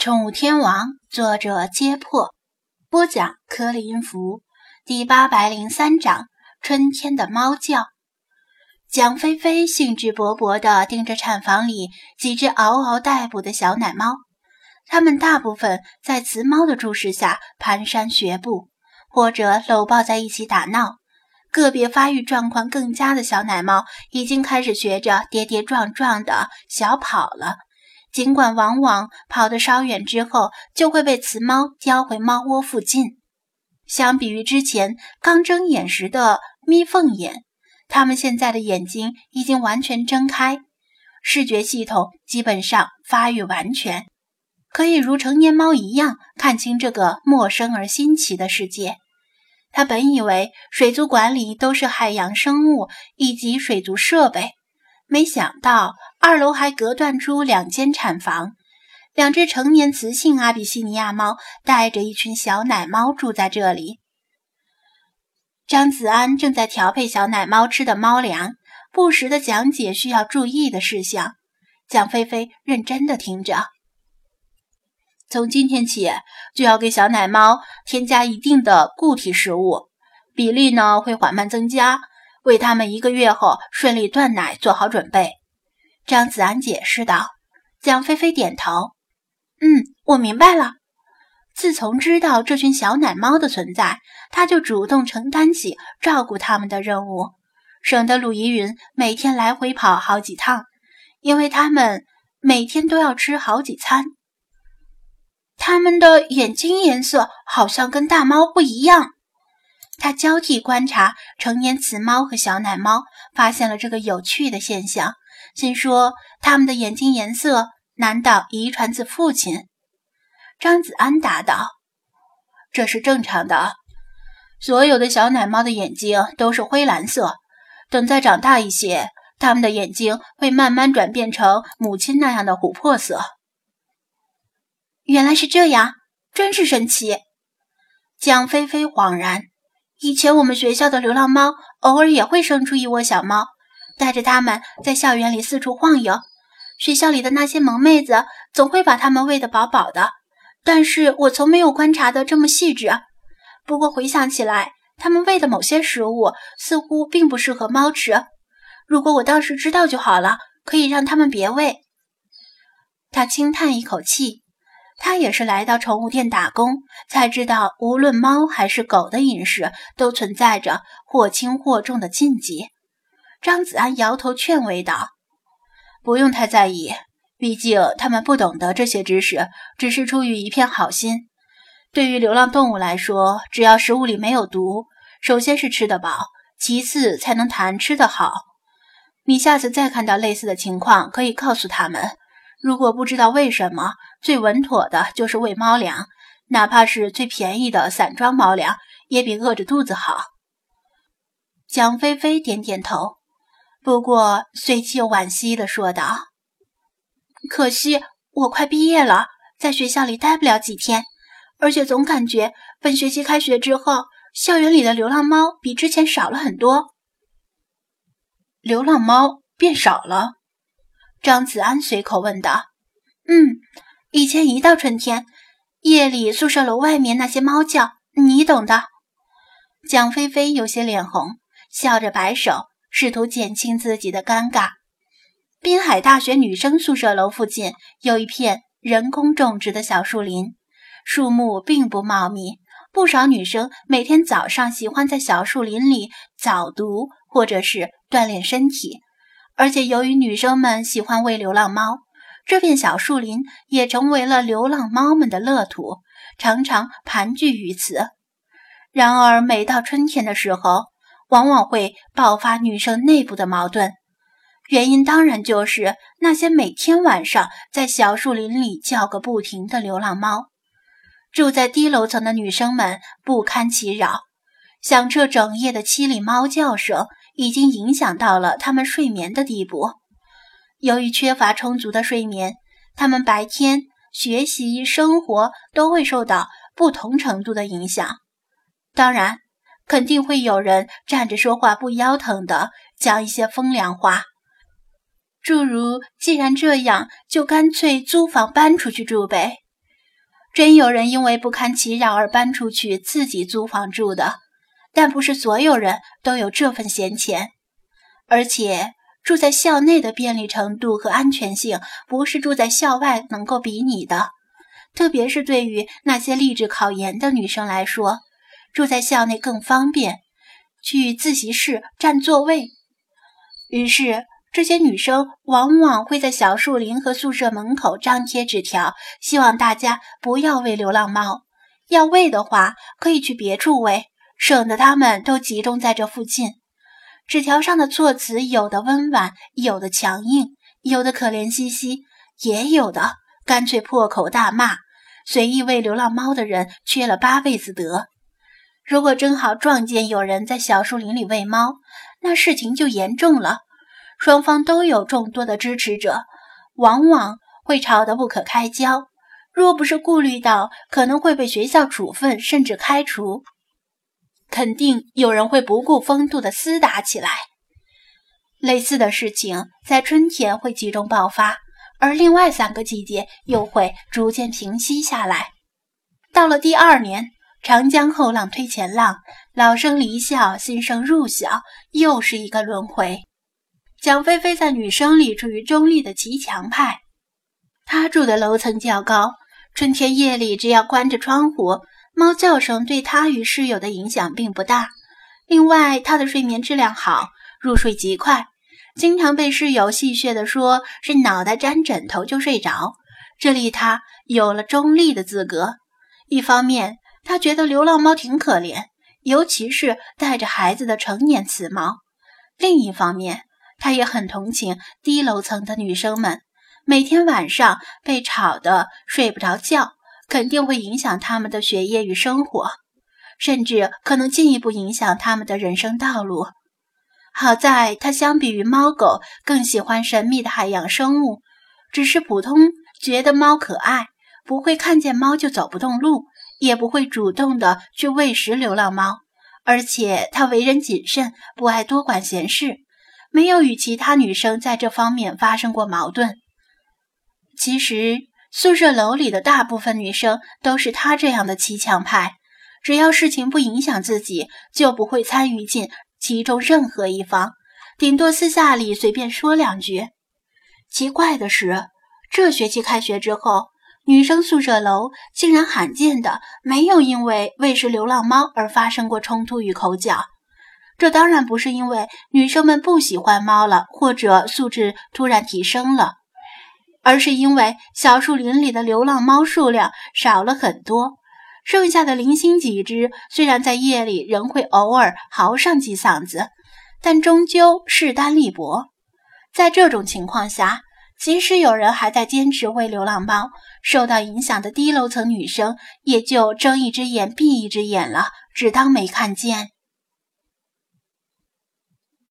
宠物天王，作者：揭破，播讲：颗粒音符，第八百零三章：春天的猫叫。蒋菲菲兴致勃勃地盯着产房里几只嗷嗷待哺的小奶猫，它们大部分在雌猫的注视下蹒跚学步，或者搂抱在一起打闹。个别发育状况更佳的小奶猫已经开始学着跌跌撞撞的小跑了。尽管往往跑得稍远之后就会被雌猫叼回猫窝附近，相比于之前刚睁眼时的眯缝眼，它们现在的眼睛已经完全睁开，视觉系统基本上发育完全，可以如成年猫一样看清这个陌生而新奇的世界。他本以为水族馆里都是海洋生物以及水族设备。没想到二楼还隔断出两间产房，两只成年雌性阿比西尼亚猫带着一群小奶猫住在这里。张子安正在调配小奶猫吃的猫粮，不时地讲解需要注意的事项。蒋菲菲认真地听着。从今天起，就要给小奶猫添加一定的固体食物，比例呢会缓慢增加。为他们一个月后顺利断奶做好准备，张子安解释道。蒋菲菲点头：“嗯，我明白了。”自从知道这群小奶猫的存在，他就主动承担起照顾它们的任务，省得鲁依云每天来回跑好几趟，因为他们每天都要吃好几餐。它们的眼睛颜色好像跟大猫不一样。他交替观察成年雌猫和小奶猫，发现了这个有趣的现象，心说：它们的眼睛颜色难道遗传自父亲？张子安答道：“这是正常的，所有的小奶猫的眼睛都是灰蓝色，等再长大一些，它们的眼睛会慢慢转变成母亲那样的琥珀色。”原来是这样，真是神奇。蒋菲菲恍然。以前我们学校的流浪猫偶尔也会生出一窝小猫，带着它们在校园里四处晃悠。学校里的那些萌妹子总会把它们喂得饱饱的，但是我从没有观察得这么细致。不过回想起来，它们喂的某些食物似乎并不适合猫吃。如果我当时知道就好了，可以让它们别喂。他轻叹一口气。他也是来到宠物店打工，才知道无论猫还是狗的饮食都存在着或轻或重的禁忌。张子安摇头劝慰道：“不用太在意，毕竟他们不懂得这些知识，只是出于一片好心。对于流浪动物来说，只要食物里没有毒，首先是吃得饱，其次才能谈吃得好。你下次再看到类似的情况，可以告诉他们。”如果不知道为什么，最稳妥的就是喂猫粮，哪怕是最便宜的散装猫粮，也比饿着肚子好。蒋菲菲点点头，不过随即又惋惜地说道：“可惜我快毕业了，在学校里待不了几天，而且总感觉本学期开学之后，校园里的流浪猫比之前少了很多。流浪猫变少了。”张子安随口问道：“嗯，以前一到春天，夜里宿舍楼外面那些猫叫，你懂的。”蒋菲菲有些脸红，笑着摆手，试图减轻自己的尴尬。滨海大学女生宿舍楼附近有一片人工种植的小树林，树木并不茂密，不少女生每天早上喜欢在小树林里早读或者是锻炼身体。而且，由于女生们喜欢喂流浪猫，这片小树林也成为了流浪猫们的乐土，常常盘踞于此。然而，每到春天的时候，往往会爆发女生内部的矛盾。原因当然就是那些每天晚上在小树林里叫个不停的流浪猫。住在低楼层的女生们不堪其扰，响彻整夜的凄厉猫叫声。已经影响到了他们睡眠的地步。由于缺乏充足的睡眠，他们白天学习、生活都会受到不同程度的影响。当然，肯定会有人站着说话不腰疼的讲一些风凉话，诸如“既然这样，就干脆租房搬出去住呗”，真有人因为不堪其扰而搬出去自己租房住的，但不是所有人都有这份闲钱。而且住在校内的便利程度和安全性，不是住在校外能够比拟的。特别是对于那些立志考研的女生来说，住在校内更方便，去自习室占座位。于是，这些女生往往会在小树林和宿舍门口张贴纸条，希望大家不要喂流浪猫。要喂的话，可以去别处喂，省得它们都集中在这附近。纸条上的措辞有的温婉，有的强硬，有的可怜兮兮，也有的。干脆破口大骂，随意喂流浪猫的人缺了八辈子德。如果正好撞见有人在小树林里喂猫，那事情就严重了。双方都有众多的支持者，往往会吵得不可开交。若不是顾虑到可能会被学校处分甚至开除，肯定有人会不顾风度的厮打起来。类似的事情在春天会集中爆发。而另外三个季节又会逐渐平息下来。到了第二年，长江后浪推前浪，老生离校，新生入校，又是一个轮回。蒋菲菲在女生里处于中立的极强派。她住的楼层较高，春天夜里只要关着窗户，猫叫声对她与室友的影响并不大。另外，她的睡眠质量好，入睡极快。经常被室友戏谑地说是脑袋沾枕头就睡着，这令他有了中立的资格。一方面，他觉得流浪猫挺可怜，尤其是带着孩子的成年雌猫；另一方面，他也很同情低楼层的女生们，每天晚上被吵得睡不着觉，肯定会影响他们的学业与生活，甚至可能进一步影响他们的人生道路。好在他相比于猫狗更喜欢神秘的海洋生物，只是普通觉得猫可爱，不会看见猫就走不动路，也不会主动的去喂食流浪猫。而且他为人谨慎，不爱多管闲事，没有与其他女生在这方面发生过矛盾。其实宿舍楼里的大部分女生都是他这样的骑墙派，只要事情不影响自己，就不会参与进。其中任何一方，顶多私下里随便说两句。奇怪的是，这学期开学之后，女生宿舍楼竟然罕见的没有因为喂食流浪猫而发生过冲突与口角。这当然不是因为女生们不喜欢猫了，或者素质突然提升了，而是因为小树林里的流浪猫数量少了很多。剩下的零星几只，虽然在夜里仍会偶尔嚎上几嗓子，但终究势单力薄。在这种情况下，即使有人还在坚持喂流浪猫，受到影响的低楼层女生也就睁一只眼闭一只眼了，只当没看见。